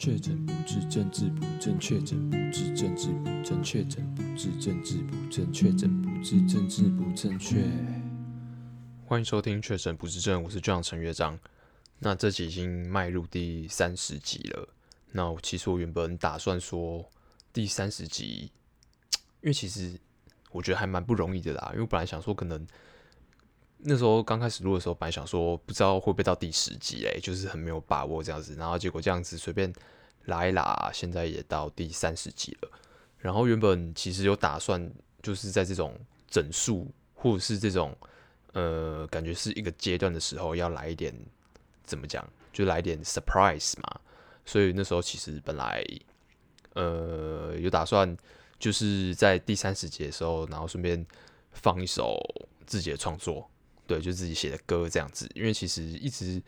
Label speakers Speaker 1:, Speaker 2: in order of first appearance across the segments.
Speaker 1: 确诊不治，政治不正确；确诊不治，政治不正确；确诊不治，政治不正确；确诊不治，政治不正确。欢迎收听《确诊不治症》，我是队长陈乐章。那这集已经迈入第三十集了。那其实我原本打算说第三十集，因为其实我觉得还蛮不容易的啦。因为我本来想说可能。那时候刚开始录的时候，本来想说不知道会不会到第十集哎，就是很没有把握这样子，然后结果这样子随便拉一拉，现在也到第三十集了。然后原本其实有打算，就是在这种整数或者是这种呃感觉是一个阶段的时候，要来一点怎么讲，就来点 surprise 嘛。所以那时候其实本来呃有打算，就是在第三十集的时候，然后顺便放一首自己的创作。对，就自己写的歌这样子，因为其实一直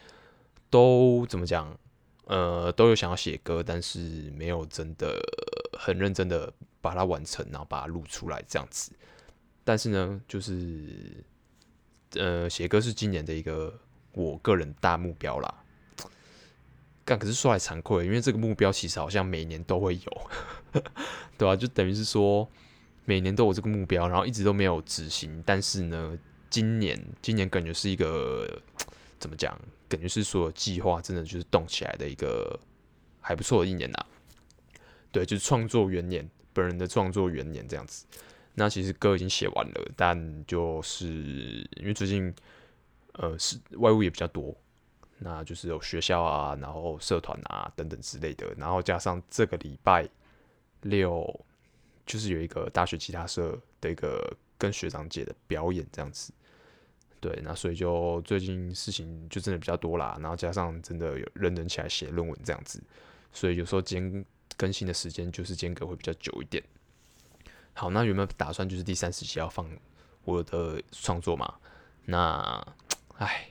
Speaker 1: 都怎么讲，呃，都有想要写歌，但是没有真的很认真的把它完成，然后把它录出来这样子。但是呢，就是呃，写歌是今年的一个我个人大目标啦。干，可是说来惭愧，因为这个目标其实好像每年都会有，对吧、啊？就等于是说每年都有这个目标，然后一直都没有执行，但是呢。今年，今年感觉是一个 怎么讲？感觉是所有计划真的就是动起来的一个还不错的一年呐、对，就是创作元年，本人的创作元年这样子。那其实歌已经写完了，但就是因为最近呃是外务也比较多，那就是有学校啊，然后社团啊等等之类的，然后加上这个礼拜六就是有一个大学吉他社的一个跟学长姐的表演这样子。对，那所以就最近事情就真的比较多啦，然后加上真的有认真起来写论文这样子，所以有时候间更新的时间就是间隔会比较久一点。好，那有没有打算就是第三十期要放我的创作嘛？那唉，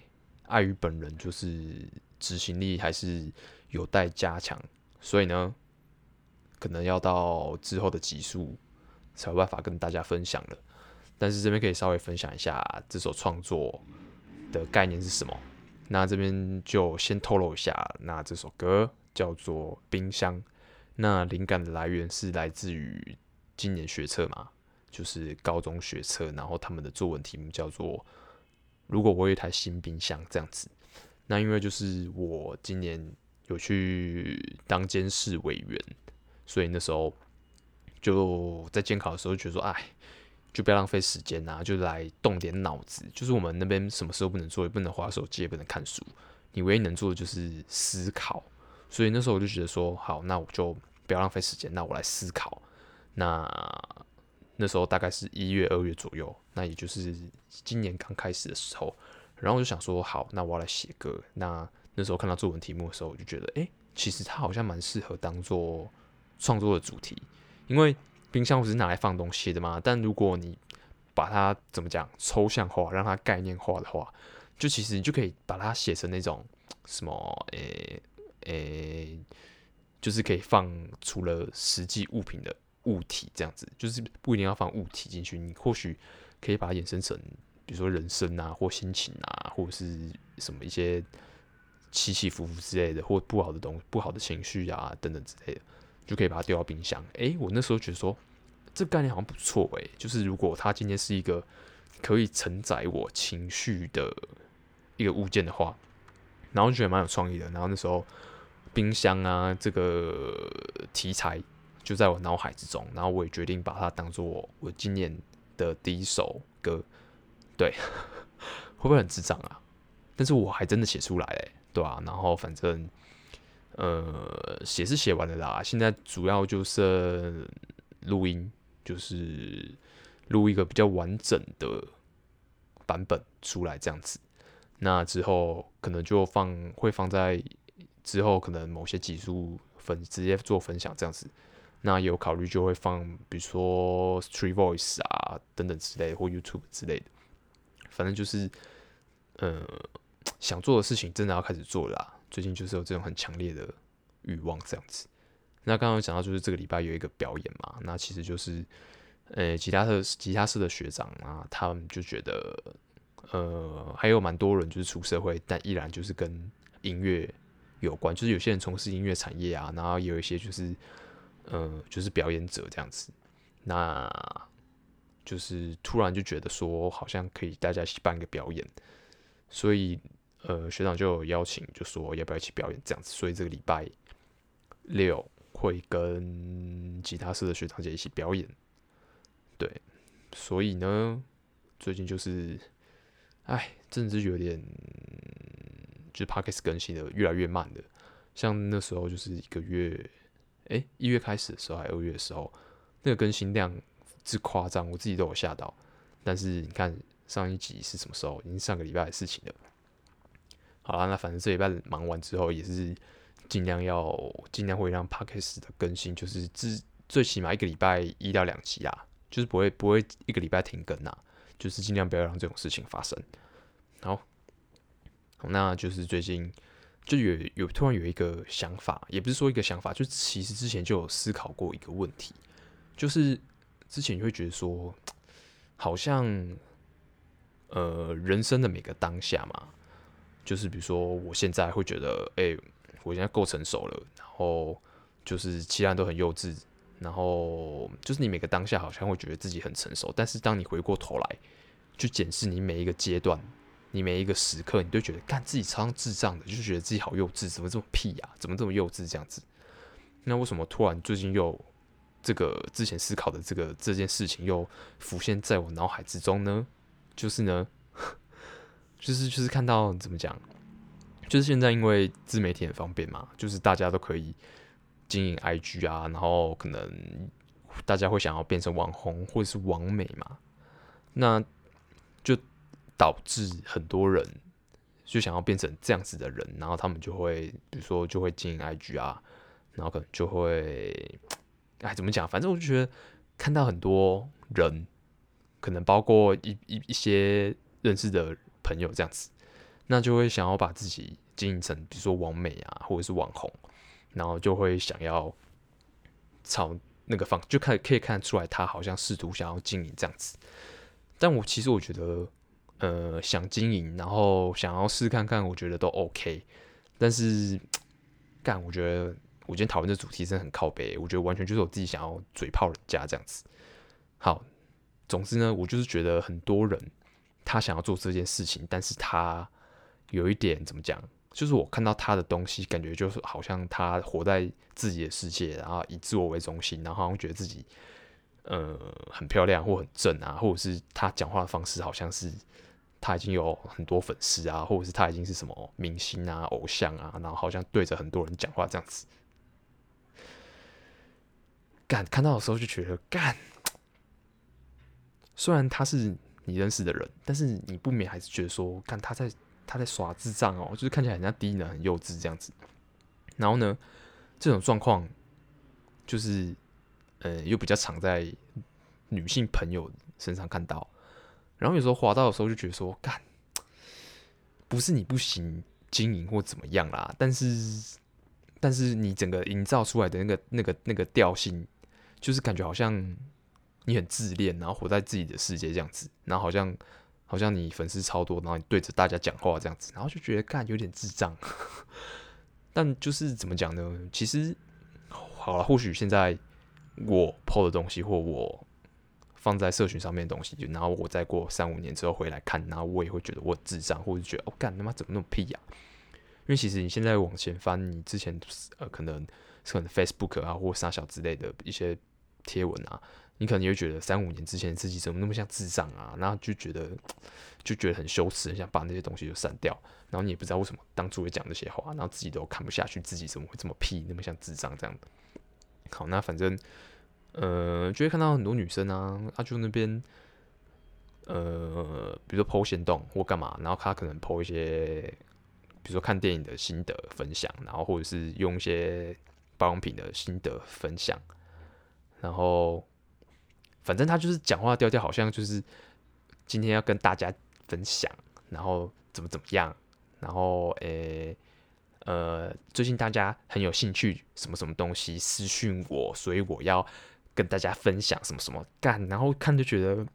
Speaker 1: 碍于本人就是执行力还是有待加强，所以呢，可能要到之后的集数才有办法跟大家分享了。但是这边可以稍微分享一下这首创作的概念是什么？那这边就先透露一下，那这首歌叫做《冰箱》，那灵感的来源是来自于今年学测嘛，就是高中学测，然后他们的作文题目叫做“如果我有一台新冰箱”这样子。那因为就是我今年有去当监事委员，所以那时候就在监考的时候觉得说，哎。就不要浪费时间呐，就来动点脑子。就是我们那边什么时候不能做，也不能滑手机，也不能看书。你唯一能做的就是思考。所以那时候我就觉得说，好，那我就不要浪费时间，那我来思考。那那时候大概是一月、二月左右，那也就是今年刚开始的时候。然后我就想说，好，那我要来写歌。那那时候看到作文题目的时候，我就觉得，诶、其实它好像蛮适合当做创作的主题，因为。冰箱不是拿来放东西的吗？但如果你把它怎么讲抽象化，让它概念化的话，就其实你就可以把它写成那种什么，诶、欸、诶、就是可以放除了实际物品的物体这样子，就是不一定要放物体进去，你或许可以把它衍生成，比如说人生啊，或心情啊，或者是什么一些起起伏伏之类的，或不好的东不好的情绪啊等等之类的。就可以把它丢到冰箱。诶、我那时候觉得说，这个概念好像不错诶，就是如果它今天是一个可以承载我情绪的一个物件的话，然后就觉得蛮有创意的。然后那时候冰箱啊这个题材就在我脑海之中，然后我也决定把它当做我今年的第一首歌。对，会不会很智障啊？但是我还真的写出来诶，对、啊？然后反正。呃，写是写完了啦，现在主要就是录音，就是录一个比较完整的版本出来这样子。那之后可能就放会放在之后可能某些技术分直接做分享这样子。那有考虑就会放，比如说 Street Voice 啊等等之类的，或 YouTube 之类的。反正就是，呃，想做的事情真的要开始做了啦。最近就是有这种很强烈的欲望这样子。那刚刚讲到，就是这个礼拜有一个表演嘛，那其实就是，呃、欸，吉他社吉他社的学长啊，他们就觉得，呃，还有蛮多人就是出社会，但依然就是跟音乐有关，就是有些人从事音乐产业啊，然后也有一些就是，呃，就是表演者这样子，那就是突然就觉得说，好像可以大家一起办一个表演，所以呃，学长就有邀请，就说要不要一起表演这样子，所以这个礼拜六会跟吉他社的学长姐一起表演，对，所以呢，最近就是，哎，真的是有点。就是 Podcast 更新的越来越慢的，像那时候就是一个月，诶、欸，一月开始的时候还二月的时候，那个更新量之夸张，我自己都有吓到。但是你看上一集是什么时候？已经上个礼拜的事情了。好啦，那反正这礼拜忙完之后，也是尽量要尽量会让 Podcast 的更新，就是至最起码一个礼拜一到两集啊，就是不会不会一个礼拜停更啊，就是尽量不要让这种事情发生。好。那就是最近就有有突然有一个想法，也不是说一个想法，就其实之前就有思考过一个问题，就是之前你会觉得说，好像呃人生的每个当下嘛，就是比如说我现在会觉得，哎、我现在够成熟了，然后就是其他人都很幼稚，然后就是你每个当下好像会觉得自己很成熟，但是当你回过头来去检视你每一个阶段。你每一个时刻，你都觉得干自己超像智障的，就觉得自己好幼稚，怎么这么屁呀、怎么这么幼稚这样子？那为什么突然最近又这个之前思考的这个这件事情又浮现在我脑海之中呢？就是呢，就是就是看到怎么讲，就是现在因为自媒体很方便嘛，就是大家都可以经营 IG 啊，然后可能大家会想要变成网红或者是网美嘛，那就。导致很多人就想要变成这样子的人，然后他们就会，比如说就会经营 IG 啊，然后可能就会，哎，怎么讲？反正我就觉得看到很多人，可能包括一一一些认识的朋友这样子，那就会想要把自己经营成，比如说网美啊，或者是网红，然后就会想要朝那个方，就看可以看得出来，他好像试图想要经营这样子。但我其实我觉得。呃，想经营，然后想要试看看，我觉得都 OK。但是，干，我觉得我今天讨论这主题真的很靠北，我觉得完全就是我自己想要嘴炮人家这样子。好，总之呢，我就是觉得很多人他想要做这件事情，但是他有一点怎么讲，就是我看到他的东西，感觉就是好像他活在自己的世界，然后以自我为中心，然后好像觉得自己呃很漂亮或很正啊，或者是他讲话的方式好像是。他已经有很多粉丝啊，或者是他已经是什么明星啊、偶像啊，然后好像对着很多人讲话这样子。干，看到的时候就觉得干，虽然他是你认识的人，但是你不免还是觉得说，看他在他在耍智障哦，就是看起来很像低能、很幼稚这样子。然后呢，这种状况就是，呃，又比较常在女性朋友身上看到。然后有时候滑到的时候就觉得说，干，不是你不行经营或怎么样啦，但是，但是你整个营造出来的那个那个那个调性，就是感觉好像你很自恋，然后活在自己的世界这样子，然后好像好像你粉丝超多，然后你对着大家讲话这样子，然后就觉得干有点智障。但就是怎么讲呢？其实好了，或许现在我 po 的东西或我。放在社群上面的东西，就然后我再过三五年之后回来看，然后我也会觉得我智障，或者觉得哦，干他妈怎么那么屁呀、因为其实你现在往前翻，你之前呃可能可能 Facebook 啊或啥小之类的一些贴文啊，你可能也会觉得三五年之前自己怎么那么像智障啊？然后就觉得就觉得很羞耻，很想把那些东西就删掉。然后你也不知道为什么当初会讲那些话，然后自己都看不下去，自己怎么会这么屁，那么像智障这样的。好，那反正。呃，就会看到很多女生啊，她就那边，呃，比如说剖线洞或干嘛，然后她可能剖一些，比如说看电影的心得分享，然后或者是用一些保养品的心得分享，然后反正他就是讲话调调好像就是今天要跟大家分享，然后怎么怎么样，然后诶、呃，最近大家很有兴趣什么什么东西私讯我，所以我要。跟大家分享什么什么干，然后看就觉得，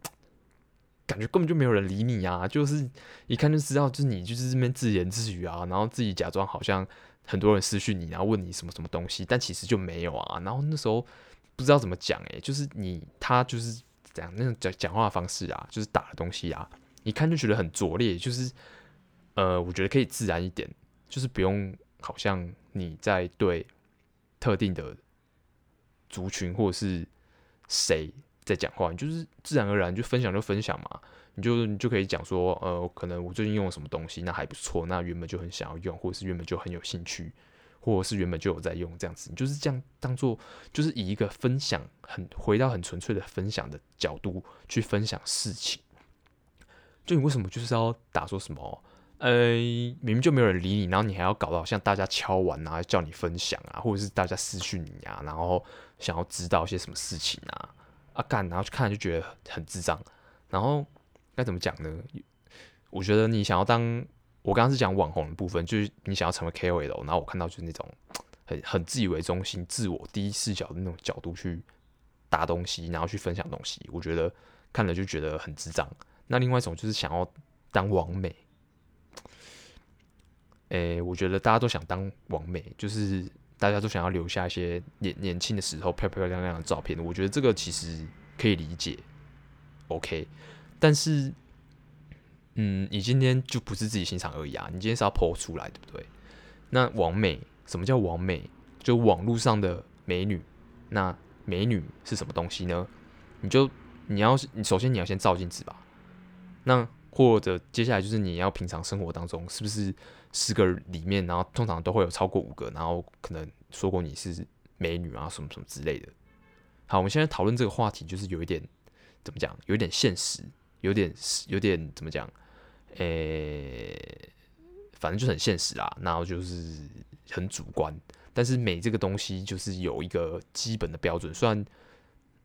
Speaker 1: 感觉根本就没有人理你啊！就是一看就知道，就是你就是这边自言自语啊，然后自己假装好像很多人私讯你，然后问你什么什么东西，但其实就没有啊。然后那时候不知道怎么讲，诶，就是你他就是怎样那种讲讲话的方式啊，就是打的东西啊，一看就觉得很拙劣，就是呃，我觉得可以自然一点，就是不用好像你在对特定的族群或者是谁在讲话，你就是自然而然就分享就分享嘛。你就你就可以讲说，呃，可能我最近用了什么东西，那还不错，那原本就很想要用，或者是原本就很有兴趣，或者是原本就有在用这样子，你就是这样当做，就是以一个分享很回到很纯粹的分享的角度去分享事情。就你为什么就是要打说什么，呃，明明就没有人理你，然后你还要搞到像大家敲碗啊，叫你分享啊，或者是大家私讯你啊，然后想要知道一些什么事情啊，啊干，然后去看就觉得很智障，然后。该怎么讲呢？我觉得你想要当，我刚刚是讲网红的部分，就是你想要成为 KOL，然后我看到就是那种很很自以为中心、自我第一视角的那种角度去打东西，然后去分享东西，我觉得看了就觉得很智障。那另外一种就是想要当网美，诶，我觉得大家都想当网美，就是大家都想要留下一些年年轻的时候漂漂亮亮的照片。我觉得这个其实可以理解，OK。但是，嗯，你今天就不是自己欣赏而已啊！你今天是要 po 出来，对不对？那网美，什么叫网美？就网络上的美女。那美女是什么东西呢？你就你要，你首先你要先照镜子吧。那或者接下来就是你要平常生活当中，是不是十个里面，然后通常都会有超过五个，然后可能说过你是美女啊，什么什么之类的。好，我们现在讨论这个话题，就是有一点怎么讲？有点现实。有点有点怎么讲？诶、反正就很现实啦。然后就是很主观，但是美这个东西就是有一个基本的标准。虽然，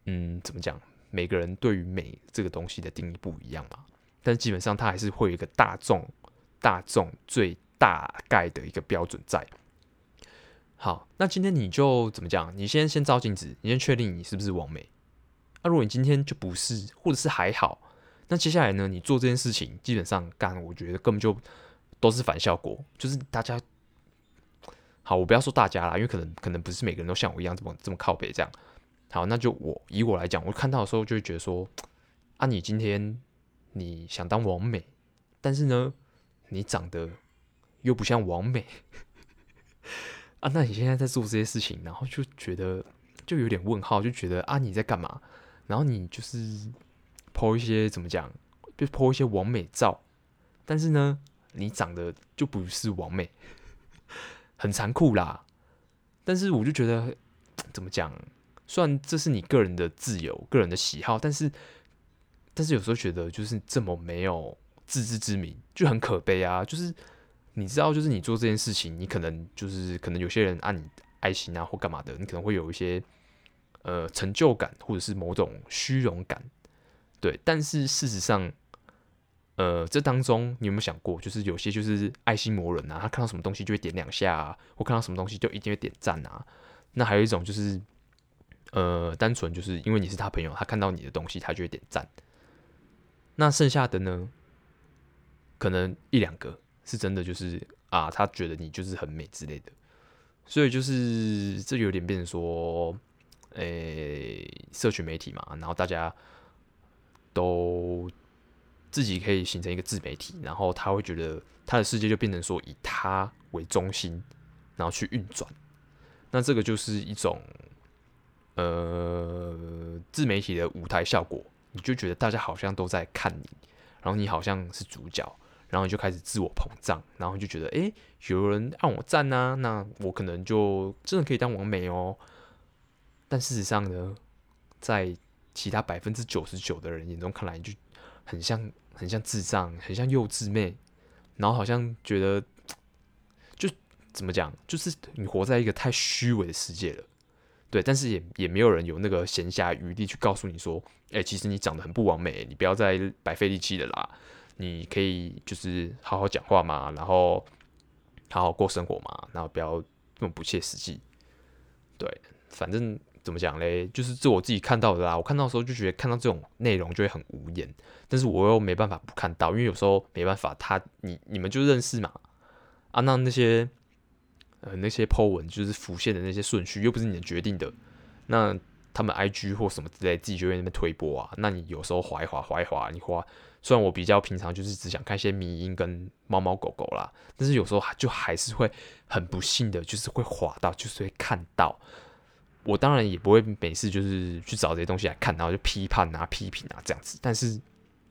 Speaker 1: 嗯，怎么讲？每个人对于美这个东西的定义不一样嘛，但是基本上它还是会有一个大众大众最大概的一个标准在。好，那今天你就怎么讲？你先先照镜子，你先确定你是不是完美。那、啊、如果你今天就不是，或者是还好。那接下来呢？你做这件事情，基本上干，我觉得根本就都是反效果。就是大家好，我不要说大家啦，因为可能可能不是每个人都像我一样这么这么靠北这样。好，那就我以我来讲，我看到的时候就会觉得说，啊，你今天你想当王美，但是呢，你长得又不像王美啊，那你现在在做这些事情，然后就觉得就有点问号，就觉得啊，你在干嘛？然后你就是。剖一些怎么讲，就剖一些完美照，但是呢，你长得就不是完美，很残酷啦。但是我就觉得怎么讲，虽然这是你个人的自由、个人的喜好，但是但是有时候觉得就是这么没有自知之明，就很可悲啊。就是你知道，就是你做这件事情，你可能就是可能有些人按你爱心啊或干嘛的，你可能会有一些呃成就感，或者是某种虚荣感。对，但是事实上，呃，这当中你有没有想过，就是有些就是爱心魔人啊，他看到什么东西就会点两下啊，或看到什么东西就一定会点赞啊。那还有一种就是，呃，单纯就是因为你是他朋友，他看到你的东西他就会点赞。那剩下的呢，可能一两个是真的，就是啊，他觉得你就是很美之类的。所以就是这有点变成说，诶，社群媒体嘛，然后大家。都自己可以形成一个自媒体，然后他会觉得他的世界就变成说以他为中心，然后去运转。那这个就是一种呃自媒体的舞台效果，你就觉得大家好像都在看你，然后你好像是主角，然后你就开始自我膨胀，然后就觉得诶，有人按我赞啊，那我可能就真的可以当网美哦。但事实上呢，在其他百分之九十九的人眼中看来，就很像很像智障，很像幼稚妹，然后好像觉得，就怎么讲，就是你活在一个太虚伪的世界了，对。但是也也没有人有那个闲暇余力去告诉你说，哎、其实你长得很不完美，你不要再白费力气了啦，你可以就是好好讲话嘛，然后好好过生活嘛，然后不要那么不切实际，对，反正。怎么讲嘞？就是这我自己看到的啦。我看到的时候就觉得看到这种内容就会很无言，但是我又没办法不看到，因为有时候没办法，他你你们就认识嘛啊，那那些呃那些 po 文就是浮现的那些顺序，又不是你的决定的，那他们 IG 或什么之类自己就在那边推播啊。那你有时候滑一滑滑一滑，你滑，虽然我比较平常就是只想看一些迷因跟猫猫狗狗啦，但是有时候就还是会很不幸的，就是会滑到，就是会看到。我当然也不会每次就是去找这些东西来看，然后就批判啊、批评啊这样子。但是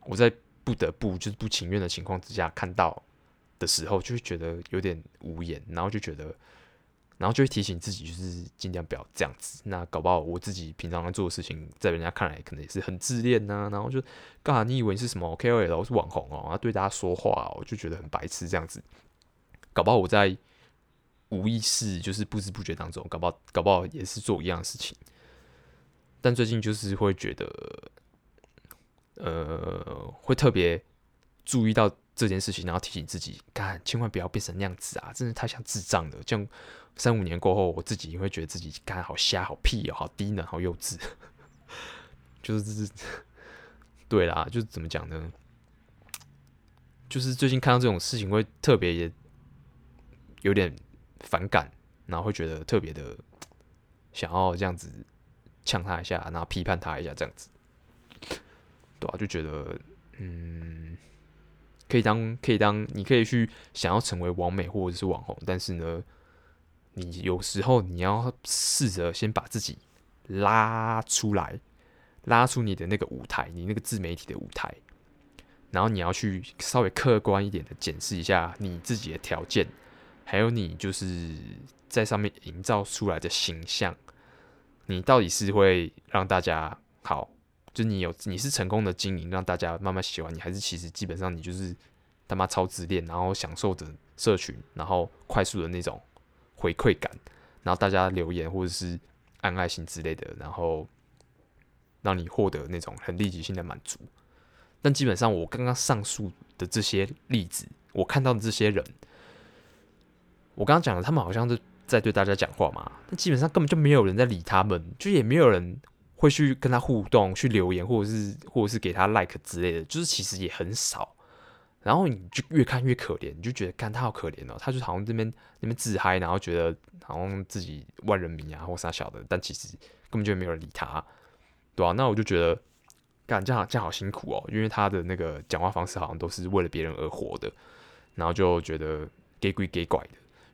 Speaker 1: 我在不得不就是不情愿的情况之下看到的时候，就会觉得有点无言，然后就觉得，然后就会提醒自己，就是尽量不要这样子。那搞不好我自己平常在做的事情，在人家看来可能也是很自恋呐、啊。然后就干啥？你以为你是什么 KOL 是网红哦？然后对大家说话，我就觉得很白痴这样子。搞不好我在。无意识就是不知不觉当中，搞不好搞不好也是做一样的事情，但最近就是会觉得，呃，会特别注意到这件事情，然后提醒自己，干千万不要变成那样子啊！真的太像智障了。这样三五年过后，我自己也会觉得自己干好瞎、好屁哦，好低能、好幼稚。就是 对啦，就是怎么讲呢？就是最近看到这种事情，会特别也有点。反感，然后会觉得特别的 想要这样子呛他一下，然后批判他一下，这样子，对啊，就觉得嗯，可以当可以当，你可以去想要成为网美或者是网红，但是呢，你有时候你要试着先把自己拉出来，拉出你的那个舞台，你那个自媒体的舞台，然后你要去稍微客观一点的检视一下你自己的条件。还有你就是在上面营造出来的形象，你到底是会让大家好，就你有你是成功的经营，让大家慢慢喜欢你，还是其实基本上你就是他妈超自恋，然后享受着社群，然后快速的那种回馈感，然后大家留言或者是按爱心之类的，然后让你获得那种很立即性的满足。但基本上我刚刚上述的这些例子，我看到的这些人。我刚刚讲的，他们好像是在对大家讲话嘛，但基本上根本就没有人在理他们，就也没有人会去跟他互动、去留言，或者是或者是给他 like 之类的，就是其实也很少。然后你就越看越可怜，你就觉得，看他好可怜哦，他就好像这边那边自嗨，然后觉得好像自己万人迷啊或啥小的，但其实根本就没有人理他，对、啊？那我就觉得，干这样这样好辛苦哦，因为他的那个讲话方式好像都是为了别人而活的，然后就觉得给鬼给拐的。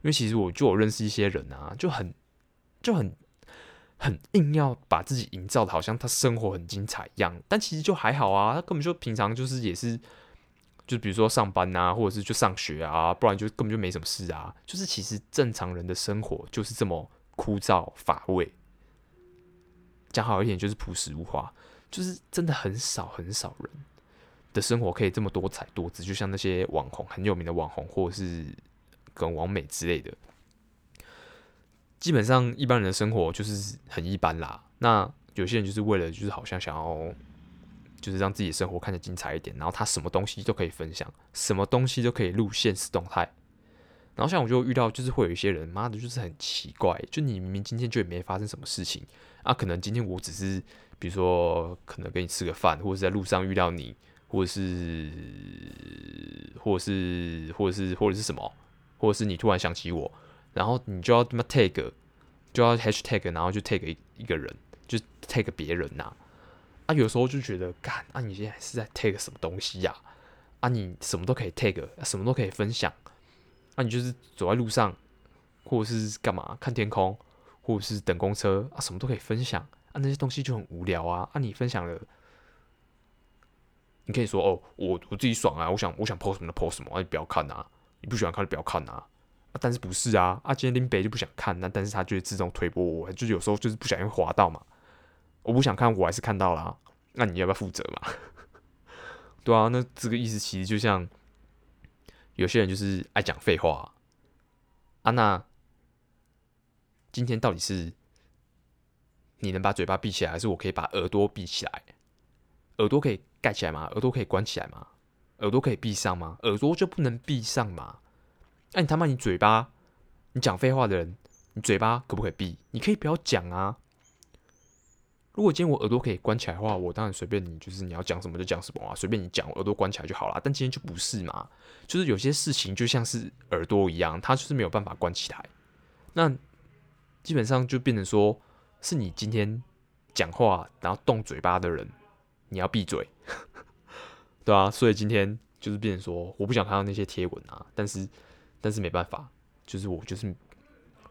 Speaker 1: 因为其实我就有认识一些人啊，就很就很很硬要把自己营造的好像他生活很精彩一样，但其实就还好啊，他根本就平常就是也是，就比如说上班啊，或者是就上学啊，不然就根本就没什么事啊。就是其实正常人的生活就是这么枯燥乏味，讲好一点就是朴实无华，就是真的很少很少人的生活可以这么多彩多姿，就像那些网红很有名的网红或者是。跟王美之类的，基本上一般人的生活就是很一般啦。那有些人就是为了，就是好像想要，就是让自己的生活看得精彩一点，然后他什么东西都可以分享，什么东西都可以录现实动态。然后像我就遇到，就是会有一些人，妈的，就是很奇怪，就你明明今天就也没发生什么事情啊，可能今天我只是，比如说可能跟你吃个饭，或者是在路上遇到你，或者是，或者是，或者是，或者是什么。或者是你突然想起我，然后你就要他妈 tag，就要 hashtag，然后就 tag 一一个人，就 tag 别人呐。啊，有时候就觉得，干，啊，你现在是在 tag 什么东西呀？啊，你什么都可以 tag，什么都可以分享。啊，你就是走在路上，或者是干嘛，看天空，或者是等公车啊，什么都可以分享。啊，那些东西就很无聊啊。啊，你分享了，你可以说哦，我我自己爽啊，我想我想 post 什么就 post 什么，啊，你不要看啊。不喜欢看就不要看啊，但是不是啊？啊，今天林北就不想看，那但是他就会自动推播我，就有时候就是不小心滑到嘛。我不想看，我还是看到了，那你要不要负责嘛？对啊，那这个意思其实就像有些人就是爱讲废话啊。那今天到底是你能把嘴巴闭起来，还是我可以把耳朵闭起来？耳朵可以盖起来吗？耳朵可以关起来吗？耳朵可以闭上吗？耳朵就不能闭上吗？那、你他妈，你嘴巴，你讲废话的人，你嘴巴可不可以闭？你可以不要讲啊。如果今天我耳朵可以关起来的话，我当然随便你，就是你要讲什么就讲什么啊，随便你讲，我耳朵关起来就好了。但今天就不是嘛，就是有些事情就像是耳朵一样，它就是没有办法关起来。那基本上就变成说，是你今天讲话然后动嘴巴的人，你要闭嘴，对啊，所以今天就是变成说，我不想看到那些贴文啊，但是但是没办法，就是我就是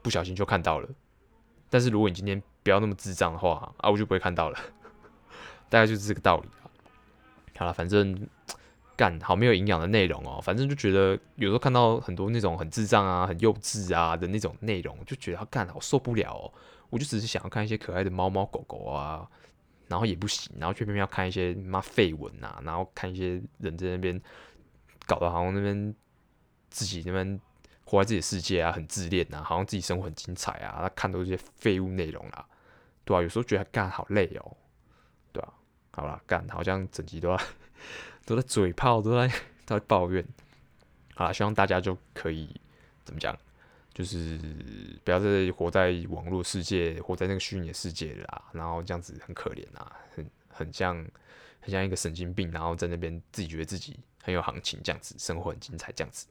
Speaker 1: 不小心就看到了。但是如果你今天不要那么智障的话啊，我就不会看到了。大概就是这个道理啊。好了，反正。干好没有营养的内容哦，反正就觉得有时候看到很多那种很智障啊、很幼稚啊的那种内容，就觉得他干好受不了哦。我就只是想要看一些可爱的猫猫狗狗啊，然后也不行，然后却偏偏要看一些妈废文啊，然后看一些人在那边搞得好像那边自己那边活在自己的世界啊，很自恋啊，好像自己生活很精彩啊，他看都是些废物内容啊，对啊，有时候觉得干好累哦，对啊，好啦，干好像整集都要。都在嘴炮，都在都在抱怨。好啦，希望大家就可以怎么讲，就是不要再活在网络世界，活在那个虚拟的世界啦。然后这样子很可怜啊，很很像很像一个神经病，然后在那边自己觉得自己很有行情，这样子生活很精彩，这样子。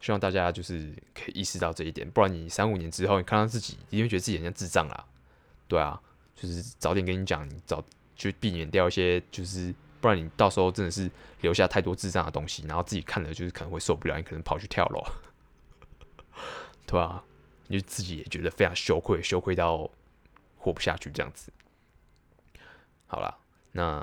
Speaker 1: 希望大家就是可以意识到这一点，不然你三五年之后，你看到自己，一定会觉得自己很像智障啦。对啊，就是早点跟你讲，早就避免掉一些就是。不然你到时候真的是留下太多智障的东西，然后自己看了就是可能会受不了，你可能跑去跳楼，对吧、啊？你就自己也觉得非常羞愧，羞愧到活不下去这样子。好了，那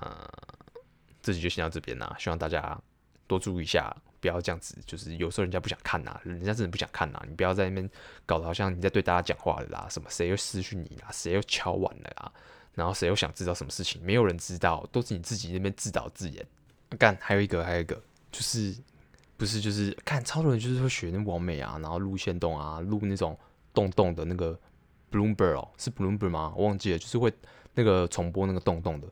Speaker 1: 这集就先到这边啦，希望大家多注意一下，不要这样子。就是有时候人家不想看呐，人家真的不想看呐，你不要在那边搞得好像你在对大家讲话了啦，什么谁又失去你啦，谁又敲碗了啦。然后谁又想知道什么事情？没有人知道，都是你自己那边自导自演。干，还有一个，还有一个，就是不是就是看超多人就是会学那网美啊，然后录线动啊，录那种动动的那个 Bloomberg 哦，是 Bloomberg 吗？我忘记了，就是会那个重播那个动动的。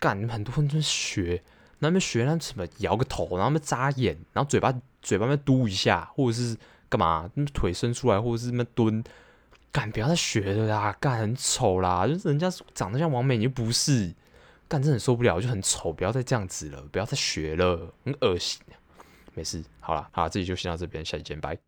Speaker 1: 干，很多人就学，那边学那什么摇个头，然后那眨眼，然后嘴巴嘴巴那嘟一下，或者是干嘛？那腿伸出来，或者是那边蹲。干，不要再学了啦！干，很丑啦，就是人家长得像王美，你又不是。干，真的很受不了，就很丑，不要再这样子了，不要再学了，很恶心。没事，好了，好，这里就先到这边，下期见，拜。